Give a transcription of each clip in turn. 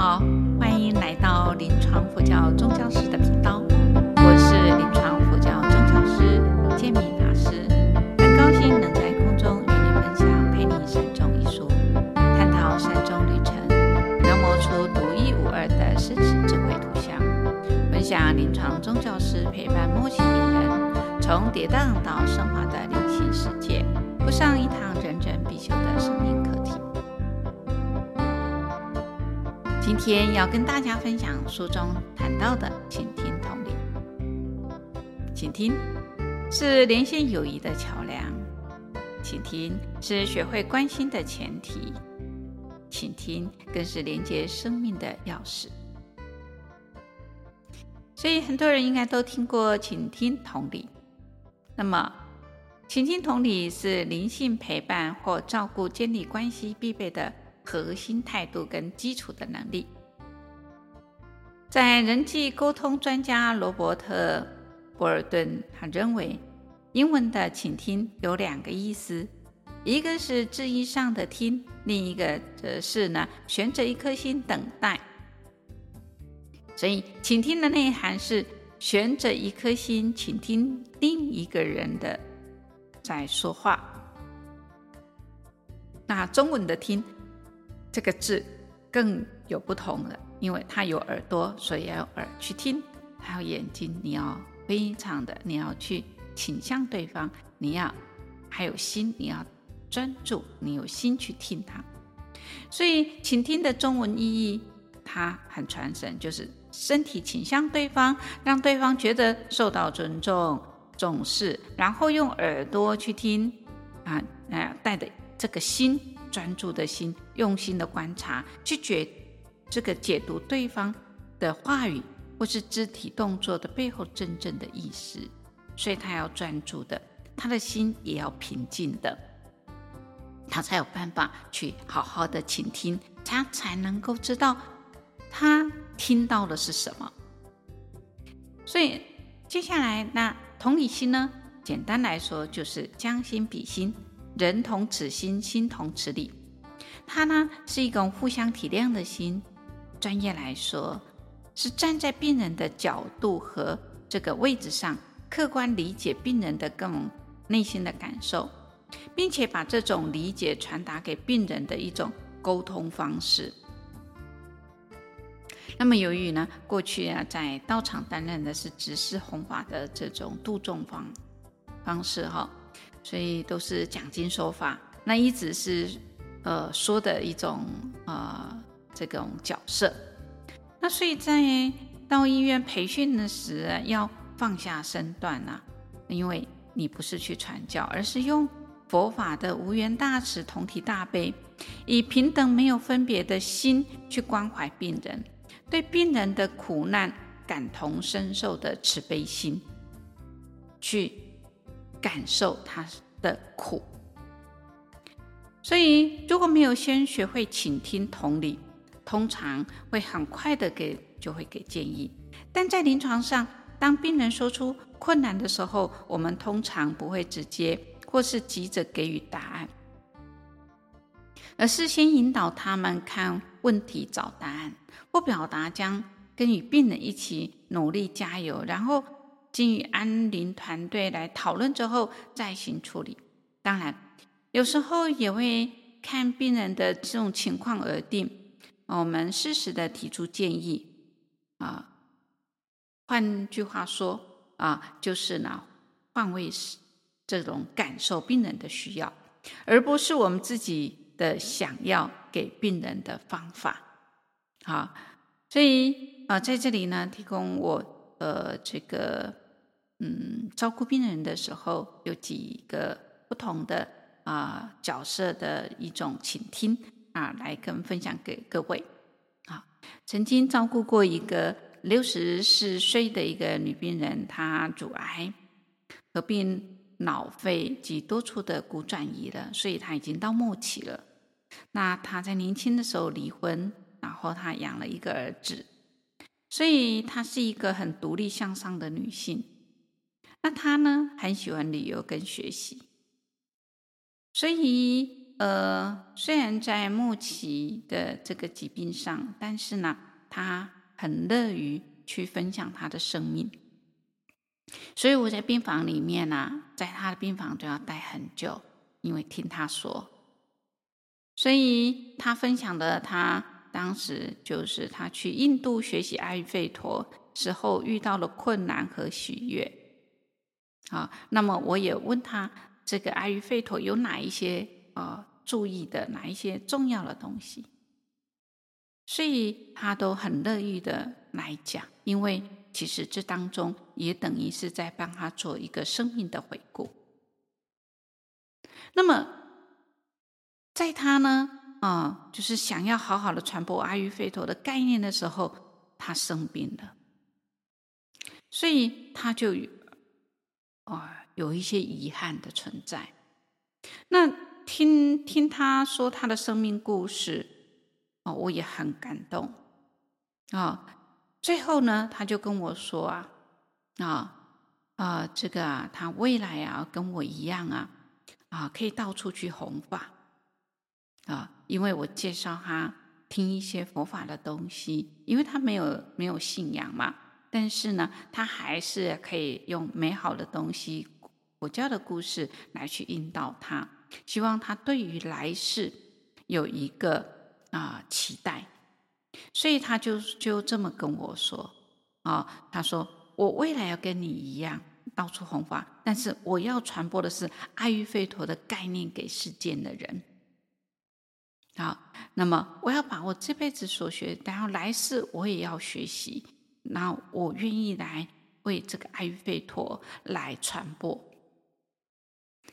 好，欢迎来到临床佛教宗教师的频道。我是临床佛教宗教师建明法师，很高兴能在空中与你分享《陪你善终》一书，探讨山中旅程，描摹出独一无二的生死智慧图像，分享临床宗教师陪伴末期病人从跌宕到升华的灵性世界，铺上一堂今天要跟大家分享书中谈到的请听同理。请听是连线友谊的桥梁，请听是学会关心的前提，请听更是连接生命的钥匙。所以很多人应该都听过请听同理。那么，倾听同理是灵性陪伴或照顾建立关系必备的。核心态度跟基础的能力，在人际沟通专家罗伯特·博尔顿，他认为，英文的倾听有两个意思，一个是字义上的听，另一个则是呢悬着一颗心等待。所以，倾听的内涵是悬着一颗心，倾听另一个人的在说话。那中文的听。这个字更有不同了，因为它有耳朵，所以要耳去听；还有眼睛，你要非常的，你要去倾向对方；你要还有心，你要专注，你有心去听他。所以，倾听的中文意义它很传神，就是身体倾向对方，让对方觉得受到尊重、重视，然后用耳朵去听啊，那带着这个心。专注的心，用心的观察，去解这个解读对方的话语或是肢体动作的背后真正的意思。所以他要专注的，他的心也要平静的，他才有办法去好好的倾听，他才能够知道他听到的是什么。所以接下来，那同理心呢？简单来说，就是将心比心。人同此心，心同此理。它呢是一种互相体谅的心。专业来说，是站在病人的角度和这个位置上，客观理解病人的更内心的感受，并且把这种理解传达给病人的一种沟通方式。那么，由于呢，过去啊，在道场担任的是执事弘法的这种度众方方式哈。所以都是讲经说法，那一直是呃说的一种呃这种角色。那所以在到医院培训的时，要放下身段呐、因为你不是去传教，而是用佛法的无缘大慈、同体大悲，以平等没有分别的心去关怀病人，对病人的苦难感同身受的慈悲心，去。感受他的苦，所以如果没有先学会倾听同理，通常会很快的给就会给建议。但在临床上，当病人说出困难的时候，我们通常不会直接或是急着给予答案，而是先引导他们看问题、找答案，或表达将跟与病人一起努力加油，然后。经与安宁团队来讨论之后再行处理。当然，有时候也会看病人的这种情况而定。我们适时的提出建议啊，换句话说啊，就是呢，换位是这种感受病人的需要，而不是我们自己的想要给病人的方法。好，所以啊，在这里呢，提供我呃这个。嗯，照顾病人的时候有几个不同的啊、角色的一种倾听啊，来跟分享给各位。啊，曾经照顾过一个六十四岁的一个女病人，她主癌合并脑肺及多处的骨转移了，所以她已经到末期了。那她在年轻的时候离婚，然后她养了一个儿子，所以她是一个很独立向上的女性。那他呢，很喜欢旅游跟学习，所以呃，虽然在穆奇的这个疾病上，但是呢，他很乐于去分享他的生命。所以我在病房里面呢、在他的病房都要待很久，因为听他说。所以他分享的，他当时就是他去印度学习阿育吠陀时候遇到了困难和喜悦。好，那么我也问他，这个阿育吠陀有哪一些呃注意的，哪一些重要的东西？所以他都很乐意的来讲，因为其实这当中也等于是在帮他做一个生命的回顾。那么。在他呢，啊，就是想要好好的传播阿育吠陀的概念的时候，他生病了，所以他就啊有一些遗憾的存在。那听听他说他的生命故事，哦，我也很感动啊。最后呢，他就跟我说啊，啊啊，这个啊，他未来啊，跟我一样啊，啊，可以到处去弘法。啊，因为我介绍他听一些佛法的东西，因为他没有没有信仰嘛，但是呢，他还是可以用美好的东西、佛教的故事来去引导他，希望他对于来世有一个啊、期待，所以他就就这么跟我说啊，他说我未来要跟你一样到处弘法，但是我要传播的是阿育吠陀的概念给世间的人。好，那么我要把我这辈子所学，然后来世我也要学习，那我愿意来为这个阿育吠陀来传播。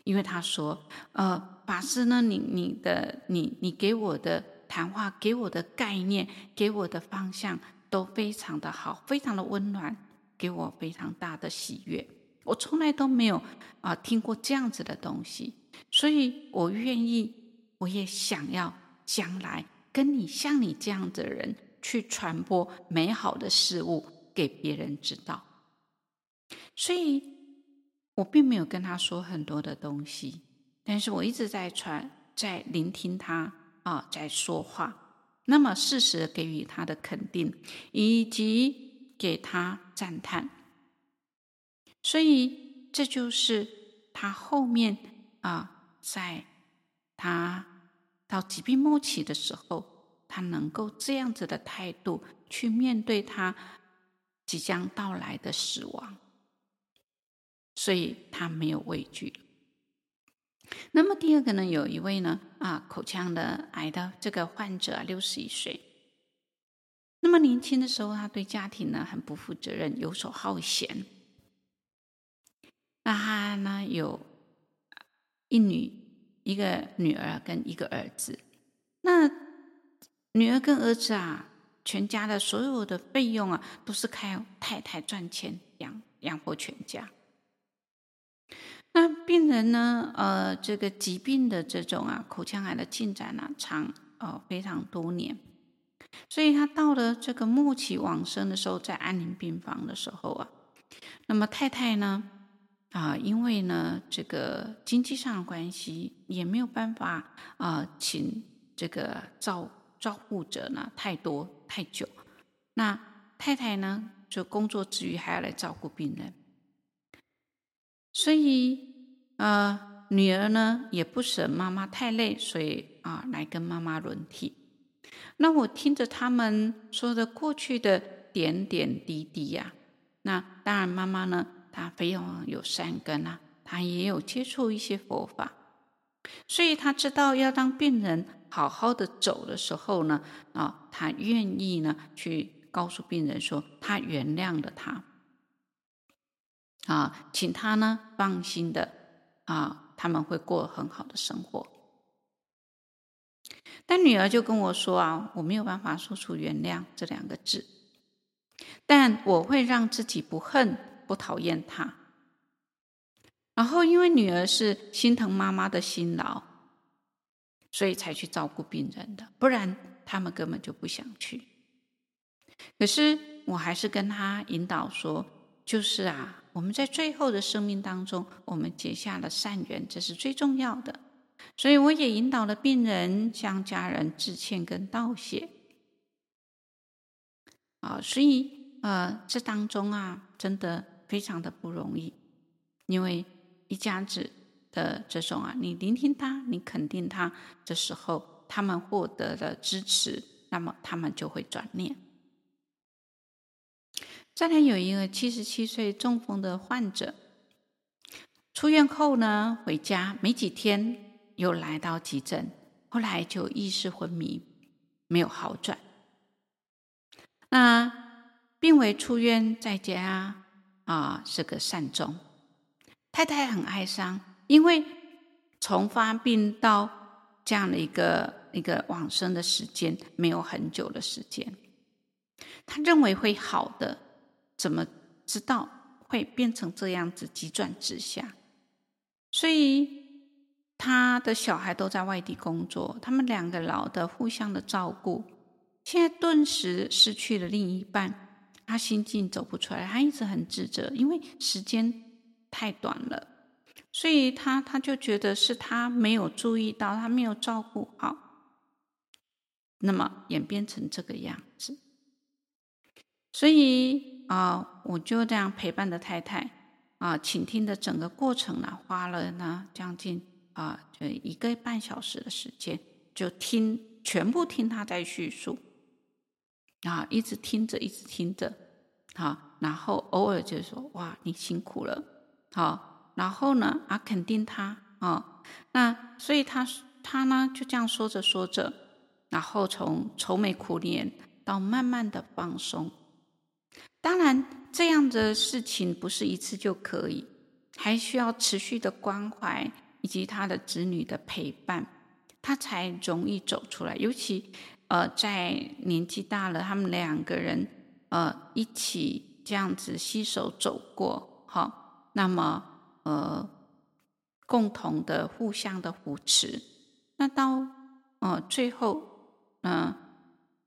因为他说，呃，法师呢，你你的你你给我的谈话，给我的概念，给我的方向都非常的好，非常的温暖，给我非常大的喜悦。我从来都没有啊、呃、听过这样子的东西，所以我愿意，我也想要。将来跟你像你这样的人去传播美好的事物给别人知道，所以我并没有跟他说很多的东西，但是我一直在传，在聆听他啊，在说话，那么适时给予他的肯定，以及给他赞叹，所以这就是他后面啊，在他。到疾病末期的时候，他能够这样子的态度去面对他即将到来的死亡，所以他没有畏惧。那么第二个呢，有一位呢啊口腔的癌的这个患者，六十一岁。那么年轻的时候，他对家庭呢很不负责任，游手好闲。那他呢有一女。一个女儿跟一个儿子，那女儿跟儿子啊，全家的所有的费用啊，都是靠太太赚钱养养活全家。那病人呢，呃，这个疾病的这种啊，口腔癌的进展啊，长呃非常多年，所以他到了这个末期往生的时候，在安宁病房的时候啊，那么太太呢？啊，因为呢，这个经济上的关系，也没有办法啊，请这个照照顾者呢太多太久。那太太呢，就工作之余还要来照顾病人，所以呃，女儿呢也不舍妈妈太累，所以啊，来跟妈妈轮替。那我听着他们说的过去的点点滴滴呀，那当然妈妈呢。她非常有善根啊，她也有接触一些佛法，所以她知道要当病人好好的走的时候呢，啊，她愿意呢去告诉病人说他原谅了他，啊，请他呢放心的啊，他们会过很好的生活。但女儿就跟我说啊，我没有办法说出原谅这两个字，但我会让自己不恨。不讨厌他，然后因为女儿是心疼妈妈的辛劳，所以才去照顾病人的，不然他们根本就不想去。可是我还是跟他引导说，就是啊，我们在最后的生命当中，我们结下了善缘，这是最重要的。所以我也引导了病人向家人致歉跟道谢。啊，所以呃，这当中啊，真的非常的不容易，因为一家子的这种啊，你聆听他，你肯定他的时候，他们获得了支持，那么他们就会转念。再来有一个七十七岁中风的患者，出院后呢，回家没几天又来到急诊，后来就意识昏迷，没有好转。那病危出院在家啊，是个善终。太太很哀伤，因为从发病到这样的一个一个往生的时间没有很久的时间，他认为会好的，怎么知道会变成这样子急转直下？所以他的小孩都在外地工作，他们两个老的互相的照顾。现在顿时失去了另一半，他心境走不出来，他一直很自责，因为时间太短了，所以他他就觉得是他没有注意到，他没有照顾好，那么演变成这个样子。所以啊，我就这样陪伴着太太啊，倾听的整个过程呢，花了呢将近啊就一个半小时的时间，就听全部听他在叙述。啊，一直听着，一直听着，好，然后偶尔就说：“哇，你辛苦了。”好，然后呢，啊，肯定他啊，那所以他他呢就这样说着说着，然后从愁眉苦脸到慢慢的放松。当然，这样的事情不是一次就可以，还需要持续的关怀以及他的子女的陪伴，他才容易走出来，尤其。呃，在年纪大了，他们两个人呃一起这样子携手走过，好，那么呃共同的互相的扶持，那到呃最后，嗯、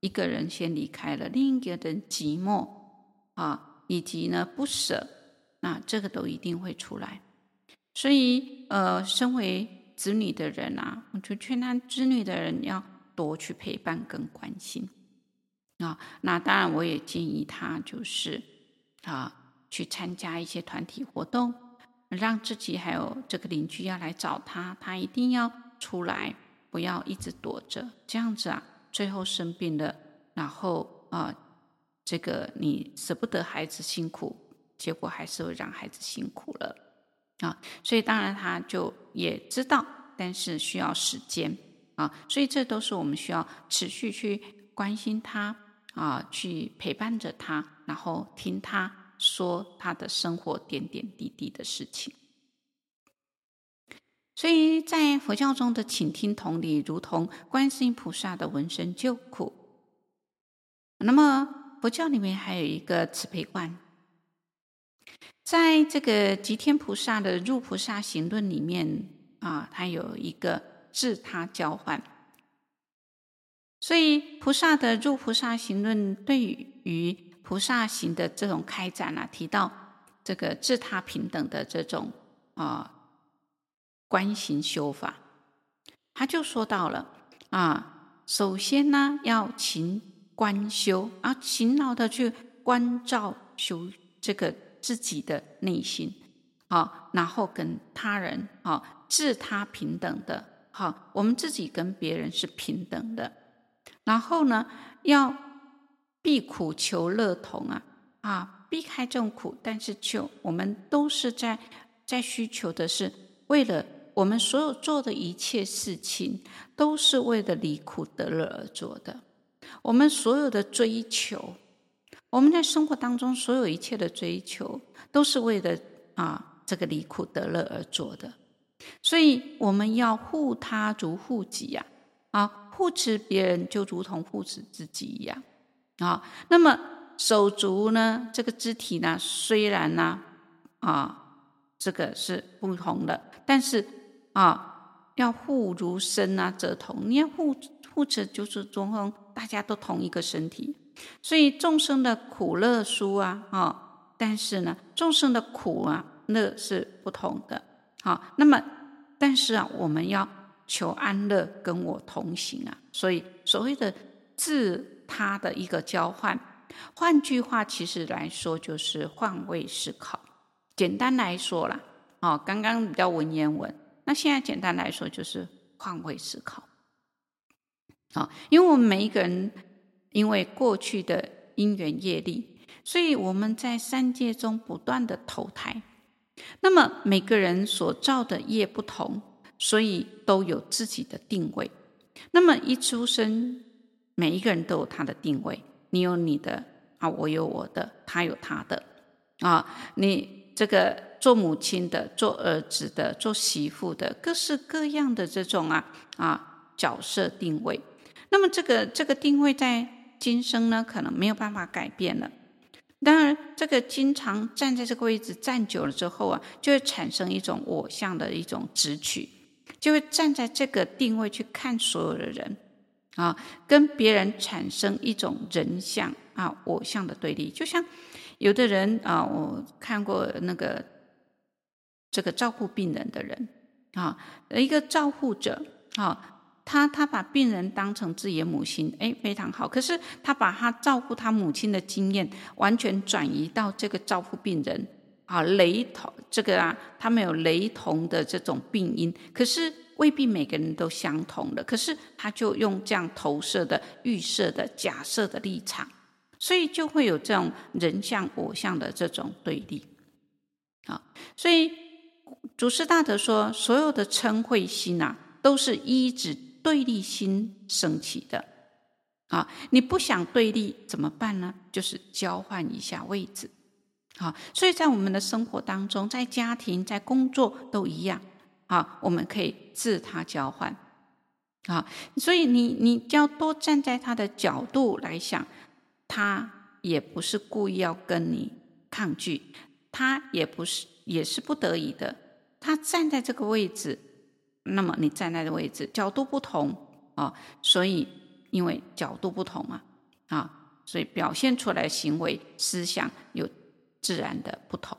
一个人先离开了，另一个人寂寞啊，以及呢不舍，那这个都一定会出来。所以呃，身为子女的人啊，我就劝他子女的人要。多去陪伴跟关心啊，那当然我也建议他就是啊，去参加一些团体活动，让自己还有这个邻居要来找他，他一定要出来，不要一直躲着，这样子啊，最后生病了，然后啊，这个你舍不得孩子辛苦，结果还是会让孩子辛苦了啊，所以当然他就也知道，但是需要时间。啊，所以这都是我们需要持续去关心他啊，去陪伴着他，然后听他说他的生活点点滴滴的事情。所以在佛教中的倾听同理，如同观世音菩萨的闻声救苦。那么佛教里面还有一个慈悲观，在这个吉天菩萨的入菩萨行论里面啊，它有一个。自他交换，所以菩萨的入菩萨行论对于菩萨行的这种开展啊，提到这个自他平等的这种啊观行修法，他就说到了啊，首先呢要勤观修啊，勤劳的去关照修这个自己的内心啊，然后跟他人啊自他平等的。好，我们自己跟别人是平等的。然后呢，要避苦求乐同啊啊，避开这种苦，但是求我们都是在在需求的是为了我们所有做的一切事情，都是为了离苦得乐而做的。我们所有的追求，我们在生活当中所有一切的追求，都是为了啊这个离苦得乐而做的。所以我们要护他如护己呀，啊，护持别人就如同护持自己一样，啊，那么手足呢，这个肢体呢，虽然呢，啊，这个是不同的，但是啊，要护如身啊，则同。你要护护持，就是中风，大家都同一个身体。所以众生的苦乐殊啊，啊，但是呢，众生的苦啊乐是不同的。好，那么，但是啊，我们要求安乐，跟我同行啊。所以所谓的自他的一个交换，换句话其实来说就是换位思考。简单来说啦，哦，刚刚比较文言文，那现在简单来说就是换位思考。啊，因为我们每一个人，因为过去的因缘业力，所以我们在三界中不断的投胎。那么每个人所造的业不同，所以都有自己的定位。那么一出生，每一个人都有他的定位，你有你的啊，我有我的，他有他的啊。你这个做母亲的，做儿子的，做媳妇的，各式各样的这种啊啊角色定位。那么这个这个定位在今生呢，可能没有办法改变了。当然，这个经常站在这个位置站久了之后啊，就会产生一种我相的一种执取，就会站在这个定位去看所有的人啊，跟别人产生一种人相啊我相的对立。就像有的人啊，我看过那个这个照顾病人的人啊，一个照护者啊。他他把病人当成自己的母亲，哎，非常好。可是他把他照顾他母亲的经验完全转移到这个照顾病人啊，雷同这个啊，他们有雷同的这种病因，可是未必每个人都相同的。可是他就用这样投射的、预设的、假设的立场，所以就会有这种人相我相的这种对立。啊，所以祖师大德说，所有的嗔恚心啊，都是依止。对立心升起的啊，你不想对立怎么办呢？就是交换一下位置，好，所以在我们的生活当中，在家庭、在工作都一样啊，我们可以自他交换啊，所以你你就要多站在他的角度来想，他也不是故意要跟你抗拒，他也不是也是不得已的，他站在这个位置。那么你站在的位置角度不同啊，所以因为角度不同嘛啊，所以表现出来行为思想有自然的不同。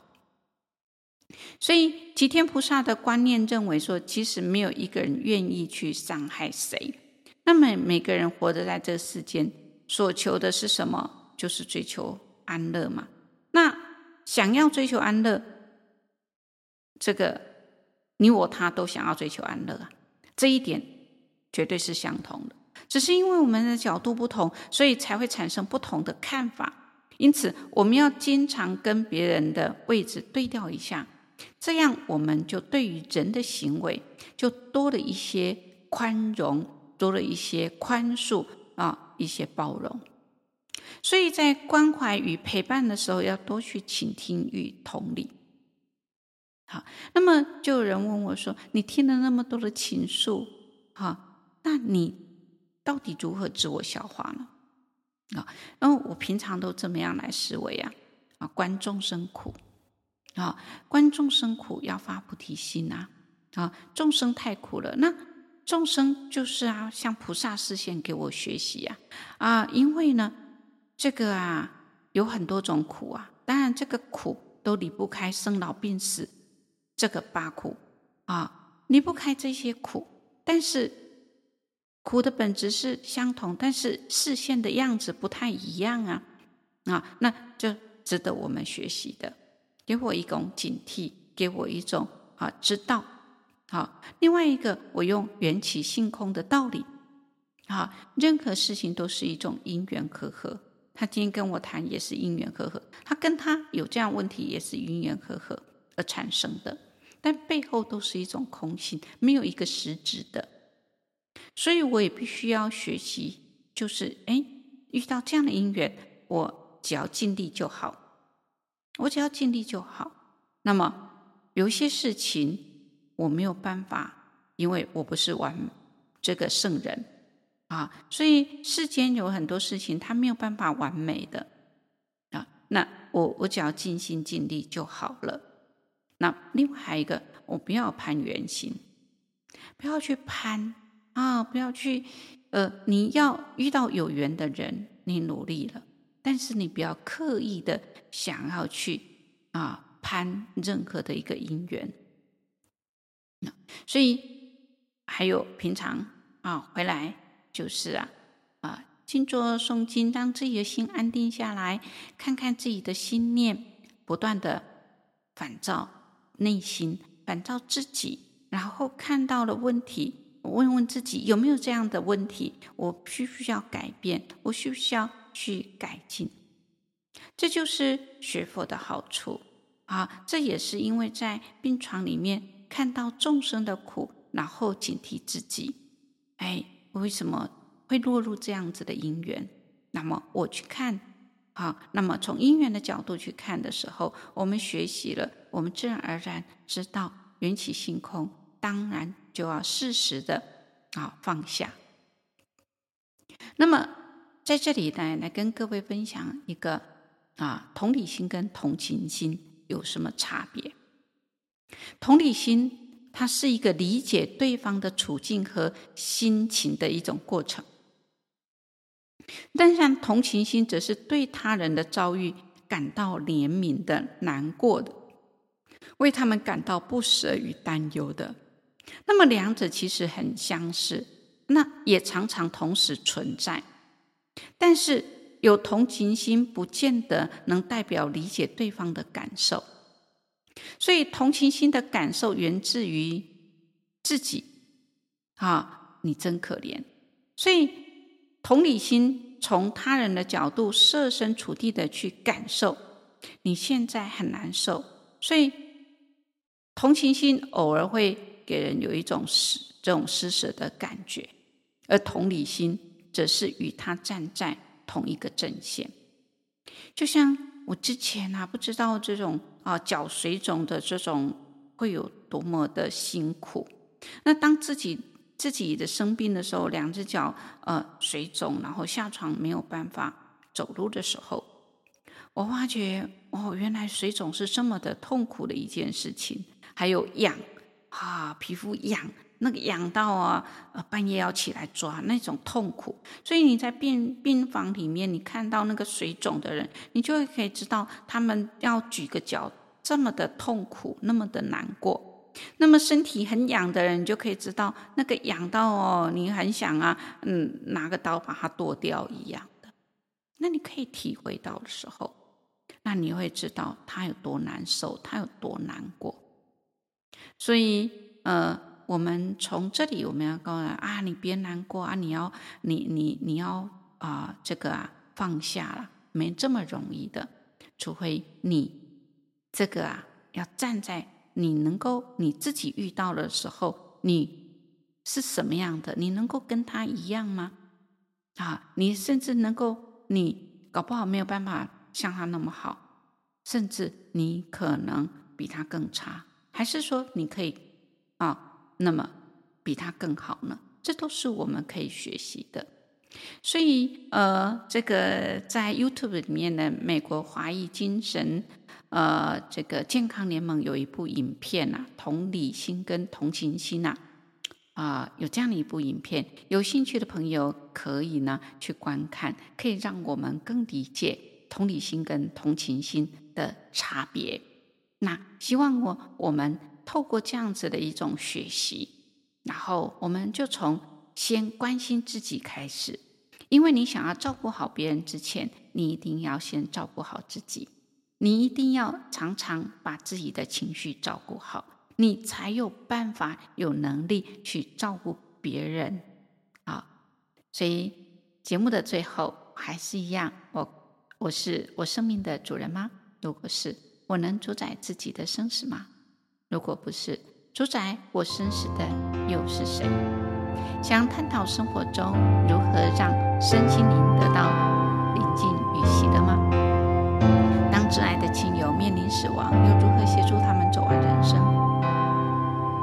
所以齐天菩萨的观念认为说，其实没有一个人愿意去伤害谁。那么每个人活着在这世间，所求的是什么？就是追求安乐嘛。那想要追求安乐，这个。你我他都想要追求安乐啊，这一点绝对是相同的。只是因为我们的角度不同，所以才会产生不同的看法。因此，我们要经常跟别人的位置对调一下，这样我们就对于人的行为就多了一些宽容，多了一些宽恕啊，一些包容。所以在关怀与陪伴的时候，要多去倾听与同理。好，那么就有人问我说：“你听了那么多的情愫，哈，那你到底如何自我消化呢？”啊，然后我平常都这么样来思维啊，啊，观众生苦，啊，观众生苦要发菩提心呐，啊，众生太苦了，那众生就是啊，向菩萨示现给我学习呀，啊，因为呢，这个啊有很多种苦啊，当然这个苦都离不开生老病死。这个八苦啊，离不开这些苦，但是苦的本质是相同，但是视现的样子不太一样啊啊，那就值得我们学习的，给我一种警惕，给我一种啊知道啊。另外一个，我用缘起性空的道理啊，任何事情都是一种因缘和合。他今天跟我谈也是因缘和合，他跟他有这样问题也是因缘和合而产生的。但背后都是一种空性，没有一个实质的，所以我也必须要学习，就是哎，遇到这样的因缘，我只要尽力就好，我只要尽力就好。那么有一些事情我没有办法，因为我不是完这个圣人啊，所以世间有很多事情他没有办法完美的啊，那我我只要尽心尽力就好了。那另外还有一个，我不要攀缘心，不要去攀啊，不要去，呃，你要遇到有缘的人，你努力了，但是你不要刻意的想要去啊攀任何的一个因缘。所以还有平常啊回来就是啊啊静坐诵经，让自己的心安定下来，看看自己的心念，不断的反照内心，反照自己，然后看到了问题，问问自己有没有这样的问题，我需不需要改变？我需不需要去改进？这就是学佛的好处啊！这也是因为在病床里面看到众生的苦，然后警惕自己。哎，为什么会落入这样子的因缘？那么我去看。好，那么从因缘的角度去看的时候，我们学习了，我们自然而然知道缘起性空，当然就要适时的啊放下。那么在这里呢，来跟各位分享一个啊，同理心跟同情心有什么差别？同理心，它是一个理解对方的处境和心情的一种过程。但像同情心，则是对他人的遭遇感到怜悯的、难过的，为他们感到不舍与担忧的。那么两者其实很相似，那也常常同时存在。但是有同情心，不见得能代表理解对方的感受。所以同情心的感受源自于自己。啊，你真可怜。所以。同理心，从他人的角度设身处地的去感受，你现在很难受，所以同情心偶尔会给人有一种施这种施舍的感觉，而同理心则是与他站在同一个阵线。就像我之前啊，不知道这种啊脚水肿的这种会有多么的辛苦，那当自己。自己的生病的时候，两只脚呃水肿，然后下床没有办法走路的时候，我发觉哦，原来水肿是这么的痛苦的一件事情。还有痒啊，皮肤痒，那个痒到啊，呃半夜要起来抓那种痛苦。所以你在病病房里面，你看到那个水肿的人，你就会可以知道他们要举个脚这么的痛苦，那么的难过。那么身体很痒的人，你就可以知道那个痒到哦，你很想啊，嗯，拿个刀把它剁掉一样的。那你可以体会到的时候，那你会知道他有多难受，他有多难过。所以，呃，我们从这里我们要告诉啊，你别难过啊，你要你你你要啊、这个啊放下了，没这么容易的，除非你这个啊要站在。你能够你自己遇到的时候，你是什么样的？你能够跟他一样吗？啊，你甚至能够，你搞不好没有办法像他那么好，甚至你可能比他更差，还是说你可以啊，那么比他更好呢？这都是我们可以学习的。所以，呃，这个在 YouTube 里面的美国华裔精神。呃，这个健康联盟有一部影片呐、啊，同理心跟同情心呐、啊，有这样的一部影片，有兴趣的朋友可以呢去观看，可以让我们更理解同理心跟同情心的差别。那希望我我们透过这样子的一种学习，然后我们就从先关心自己开始，因为你想要照顾好别人之前，你一定要先照顾好自己。你一定要常常把自己的情绪照顾好，你才有办法有能力去照顾别人啊！所以节目的最后还是一样，我我是我生命的主人吗？如果是，我能主宰自己的生死吗？如果不是，主宰我生死的又是谁？想探讨生活中如何让身心灵得到宁静与喜乐吗？当挚爱的亲友面临死亡，又如何协助他们走完人生？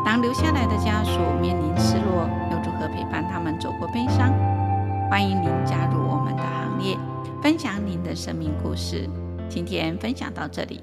当留下来的家属面临失落，又如何陪伴他们走过悲伤？欢迎您加入我们的行列，分享您的生命故事。今天分享到这里，